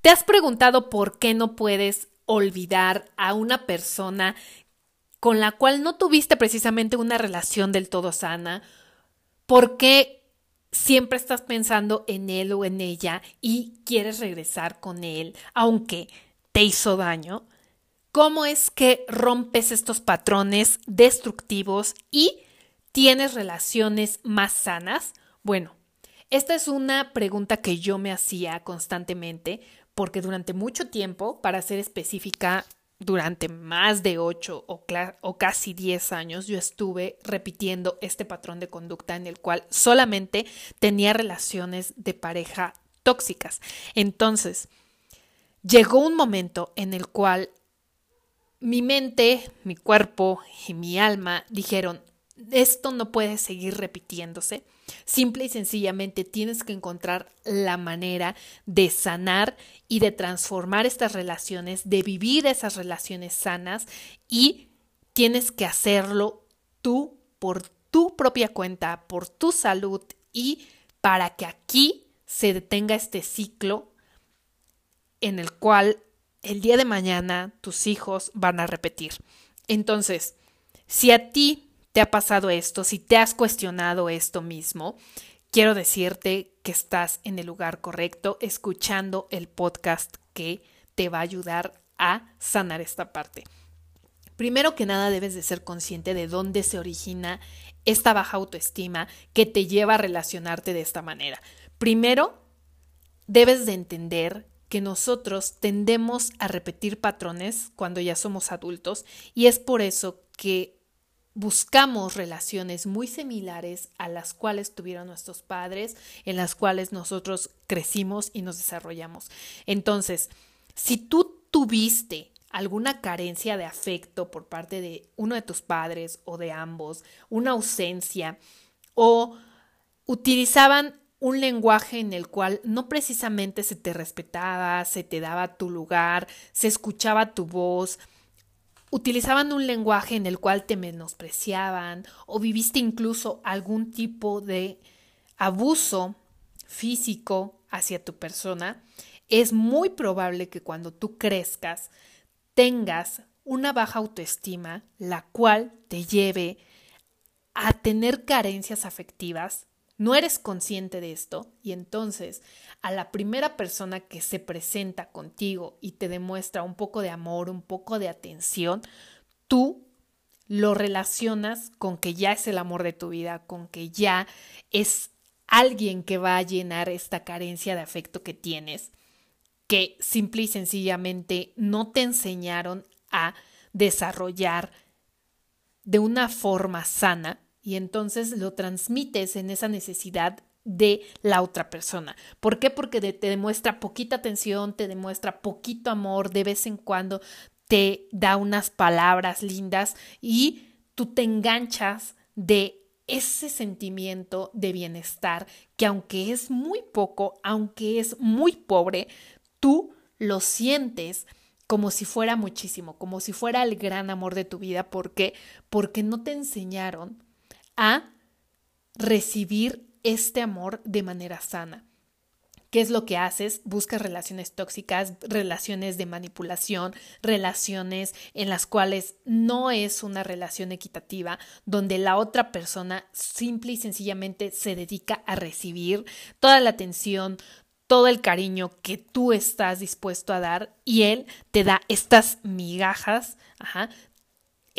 ¿Te has preguntado por qué no puedes olvidar a una persona con la cual no tuviste precisamente una relación del todo sana? ¿Por qué siempre estás pensando en él o en ella y quieres regresar con él, aunque te hizo daño? ¿Cómo es que rompes estos patrones destructivos y tienes relaciones más sanas? Bueno, esta es una pregunta que yo me hacía constantemente porque durante mucho tiempo, para ser específica, durante más de ocho o, o, casi diez años yo estuve repitiendo este patrón de conducta en el cual solamente tenía relaciones de pareja tóxicas. Entonces, llegó un momento en el cual mi mente, mi cuerpo y mi alma dijeron, esto no puede seguir repitiéndose. Simple y sencillamente tienes que encontrar la manera de sanar y de transformar estas relaciones, de vivir esas relaciones sanas y tienes que hacerlo tú por tu propia cuenta, por tu salud y para que aquí se detenga este ciclo en el cual el día de mañana tus hijos van a repetir. Entonces, si a ti te ha pasado esto, si te has cuestionado esto mismo, quiero decirte que estás en el lugar correcto, escuchando el podcast que te va a ayudar a sanar esta parte. Primero que nada debes de ser consciente de dónde se origina esta baja autoestima que te lleva a relacionarte de esta manera. Primero, debes de entender que nosotros tendemos a repetir patrones cuando ya somos adultos y es por eso que buscamos relaciones muy similares a las cuales tuvieron nuestros padres, en las cuales nosotros crecimos y nos desarrollamos. Entonces, si tú tuviste alguna carencia de afecto por parte de uno de tus padres o de ambos, una ausencia o utilizaban un lenguaje en el cual no precisamente se te respetaba, se te daba tu lugar, se escuchaba tu voz, utilizaban un lenguaje en el cual te menospreciaban o viviste incluso algún tipo de abuso físico hacia tu persona, es muy probable que cuando tú crezcas tengas una baja autoestima, la cual te lleve a tener carencias afectivas no eres consciente de esto y entonces a la primera persona que se presenta contigo y te demuestra un poco de amor, un poco de atención, tú lo relacionas con que ya es el amor de tu vida, con que ya es alguien que va a llenar esta carencia de afecto que tienes, que simple y sencillamente no te enseñaron a desarrollar de una forma sana y entonces lo transmites en esa necesidad de la otra persona. ¿Por qué? Porque te demuestra poquita atención, te demuestra poquito amor, de vez en cuando te da unas palabras lindas y tú te enganchas de ese sentimiento de bienestar que aunque es muy poco, aunque es muy pobre, tú lo sientes como si fuera muchísimo, como si fuera el gran amor de tu vida. ¿Por qué? Porque no te enseñaron a recibir este amor de manera sana. ¿Qué es lo que haces? Buscas relaciones tóxicas, relaciones de manipulación, relaciones en las cuales no es una relación equitativa, donde la otra persona simple y sencillamente se dedica a recibir toda la atención, todo el cariño que tú estás dispuesto a dar y él te da estas migajas,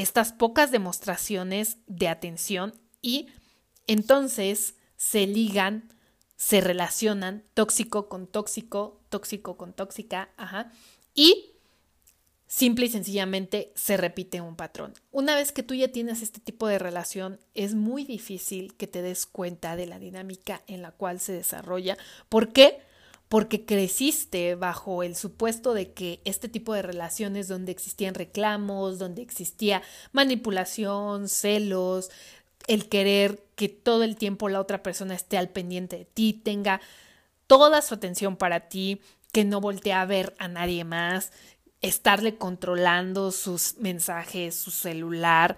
estas pocas demostraciones de atención y entonces se ligan, se relacionan tóxico con tóxico, tóxico con tóxica, ajá, y simple y sencillamente se repite un patrón. Una vez que tú ya tienes este tipo de relación, es muy difícil que te des cuenta de la dinámica en la cual se desarrolla. ¿Por qué? Porque creciste bajo el supuesto de que este tipo de relaciones donde existían reclamos, donde existía manipulación, celos, el querer que todo el tiempo la otra persona esté al pendiente de ti, tenga toda su atención para ti, que no voltee a ver a nadie más, estarle controlando sus mensajes, su celular,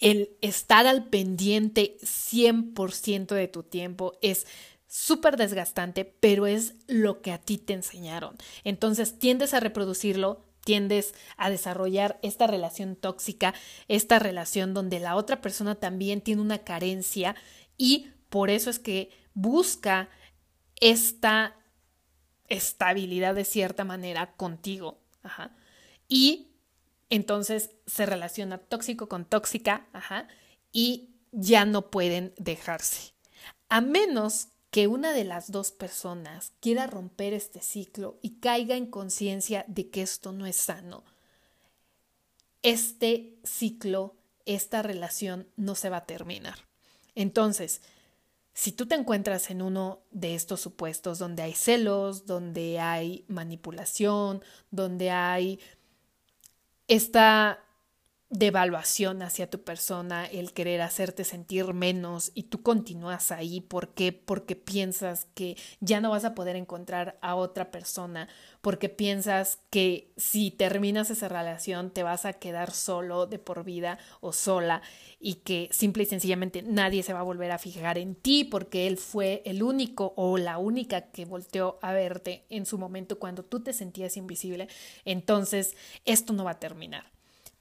el estar al pendiente 100% de tu tiempo es súper desgastante, pero es lo que a ti te enseñaron. Entonces tiendes a reproducirlo, tiendes a desarrollar esta relación tóxica, esta relación donde la otra persona también tiene una carencia y por eso es que busca esta estabilidad de cierta manera contigo. Y entonces se relaciona tóxico con tóxica y ya no pueden dejarse. A menos que una de las dos personas quiera romper este ciclo y caiga en conciencia de que esto no es sano, este ciclo, esta relación no se va a terminar. Entonces, si tú te encuentras en uno de estos supuestos donde hay celos, donde hay manipulación, donde hay esta devaluación hacia tu persona, el querer hacerte sentir menos y tú continúas ahí. ¿Por qué? Porque piensas que ya no vas a poder encontrar a otra persona, porque piensas que si terminas esa relación te vas a quedar solo de por vida o sola y que simple y sencillamente nadie se va a volver a fijar en ti porque él fue el único o la única que volteó a verte en su momento cuando tú te sentías invisible. Entonces, esto no va a terminar.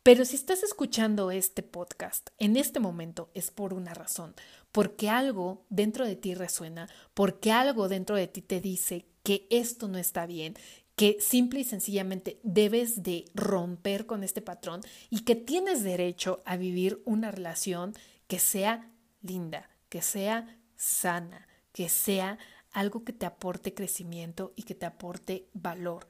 Pero si estás escuchando este podcast en este momento es por una razón, porque algo dentro de ti resuena, porque algo dentro de ti te dice que esto no está bien, que simple y sencillamente debes de romper con este patrón y que tienes derecho a vivir una relación que sea linda, que sea sana, que sea algo que te aporte crecimiento y que te aporte valor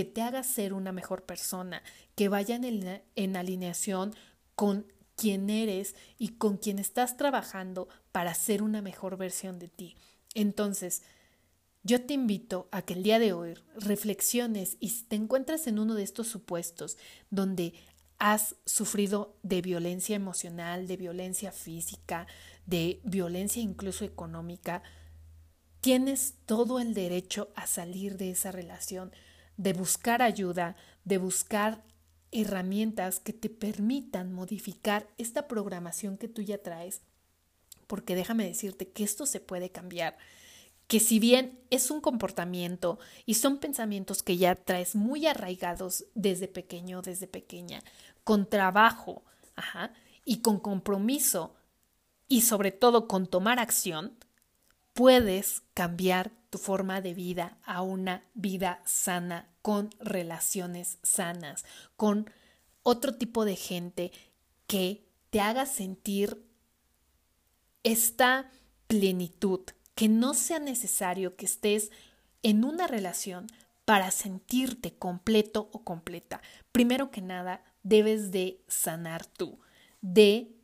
que te haga ser una mejor persona, que vaya en, en alineación con quien eres y con quien estás trabajando para ser una mejor versión de ti. Entonces, yo te invito a que el día de hoy reflexiones y si te encuentras en uno de estos supuestos donde has sufrido de violencia emocional, de violencia física, de violencia incluso económica, tienes todo el derecho a salir de esa relación de buscar ayuda, de buscar herramientas que te permitan modificar esta programación que tú ya traes, porque déjame decirte que esto se puede cambiar, que si bien es un comportamiento y son pensamientos que ya traes muy arraigados desde pequeño, desde pequeña, con trabajo, ajá, y con compromiso y sobre todo con tomar acción, puedes cambiar tu forma de vida a una vida sana, con relaciones sanas, con otro tipo de gente que te haga sentir esta plenitud, que no sea necesario que estés en una relación para sentirte completo o completa. Primero que nada, debes de sanar tú, de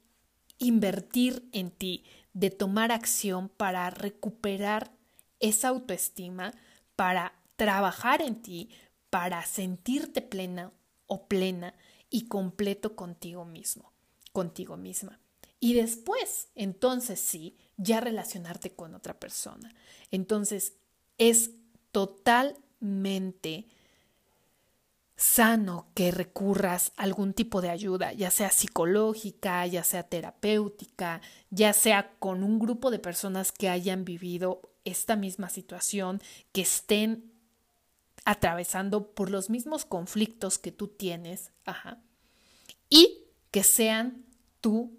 invertir en ti, de tomar acción para recuperar esa autoestima, para trabajar en ti, para sentirte plena o plena y completo contigo mismo, contigo misma. Y después, entonces sí, ya relacionarte con otra persona. Entonces, es totalmente sano que recurras a algún tipo de ayuda, ya sea psicológica, ya sea terapéutica, ya sea con un grupo de personas que hayan vivido esta misma situación, que estén atravesando por los mismos conflictos que tú tienes, y que sean tu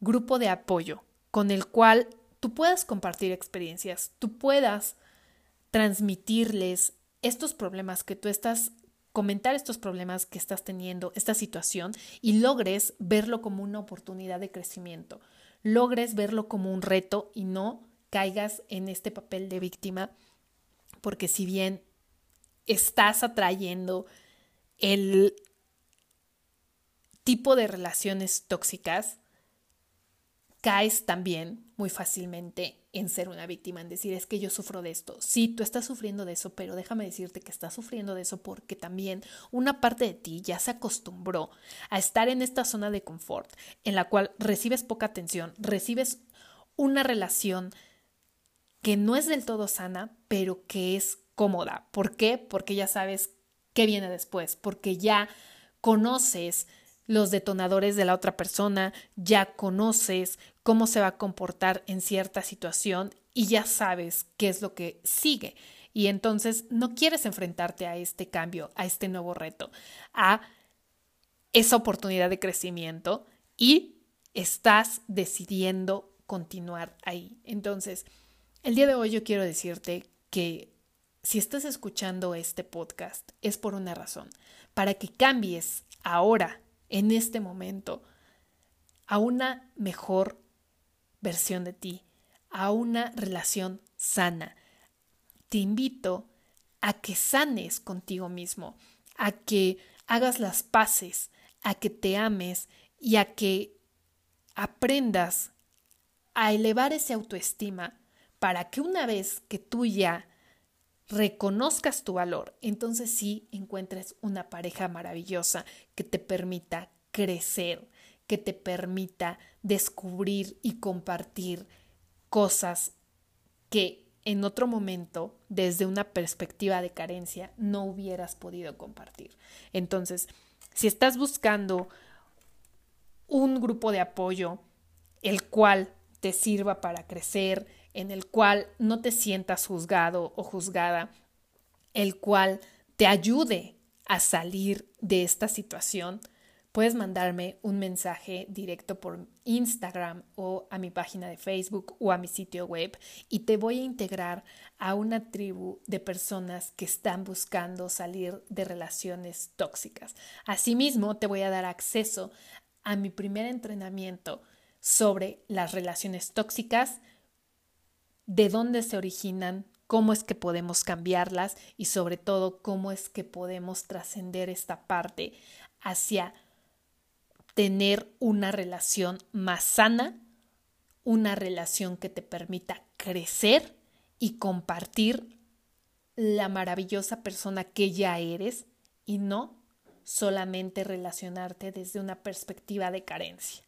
grupo de apoyo con el cual tú puedas compartir experiencias, tú puedas transmitirles estos problemas que tú estás comentar estos problemas que estás teniendo, esta situación, y logres verlo como una oportunidad de crecimiento, logres verlo como un reto y no caigas en este papel de víctima, porque si bien estás atrayendo el tipo de relaciones tóxicas, caes también muy fácilmente en ser una víctima, en decir es que yo sufro de esto. Sí, tú estás sufriendo de eso, pero déjame decirte que estás sufriendo de eso porque también una parte de ti ya se acostumbró a estar en esta zona de confort en la cual recibes poca atención, recibes una relación que no es del todo sana, pero que es cómoda. ¿Por qué? Porque ya sabes qué viene después, porque ya conoces los detonadores de la otra persona, ya conoces cómo se va a comportar en cierta situación y ya sabes qué es lo que sigue. Y entonces no quieres enfrentarte a este cambio, a este nuevo reto, a esa oportunidad de crecimiento y estás decidiendo continuar ahí. Entonces, el día de hoy yo quiero decirte que si estás escuchando este podcast es por una razón, para que cambies ahora, en este momento, a una mejor versión de ti, a una relación sana. Te invito a que sanes contigo mismo, a que hagas las paces, a que te ames y a que aprendas a elevar esa autoestima para que una vez que tú ya reconozcas tu valor, entonces sí encuentres una pareja maravillosa que te permita crecer, que te permita descubrir y compartir cosas que en otro momento, desde una perspectiva de carencia, no hubieras podido compartir. Entonces, si estás buscando un grupo de apoyo, el cual te sirva para crecer, en el cual no te sientas juzgado o juzgada, el cual te ayude a salir de esta situación, puedes mandarme un mensaje directo por Instagram o a mi página de Facebook o a mi sitio web y te voy a integrar a una tribu de personas que están buscando salir de relaciones tóxicas. Asimismo, te voy a dar acceso a mi primer entrenamiento sobre las relaciones tóxicas, de dónde se originan, cómo es que podemos cambiarlas y sobre todo cómo es que podemos trascender esta parte hacia tener una relación más sana, una relación que te permita crecer y compartir la maravillosa persona que ya eres y no solamente relacionarte desde una perspectiva de carencia.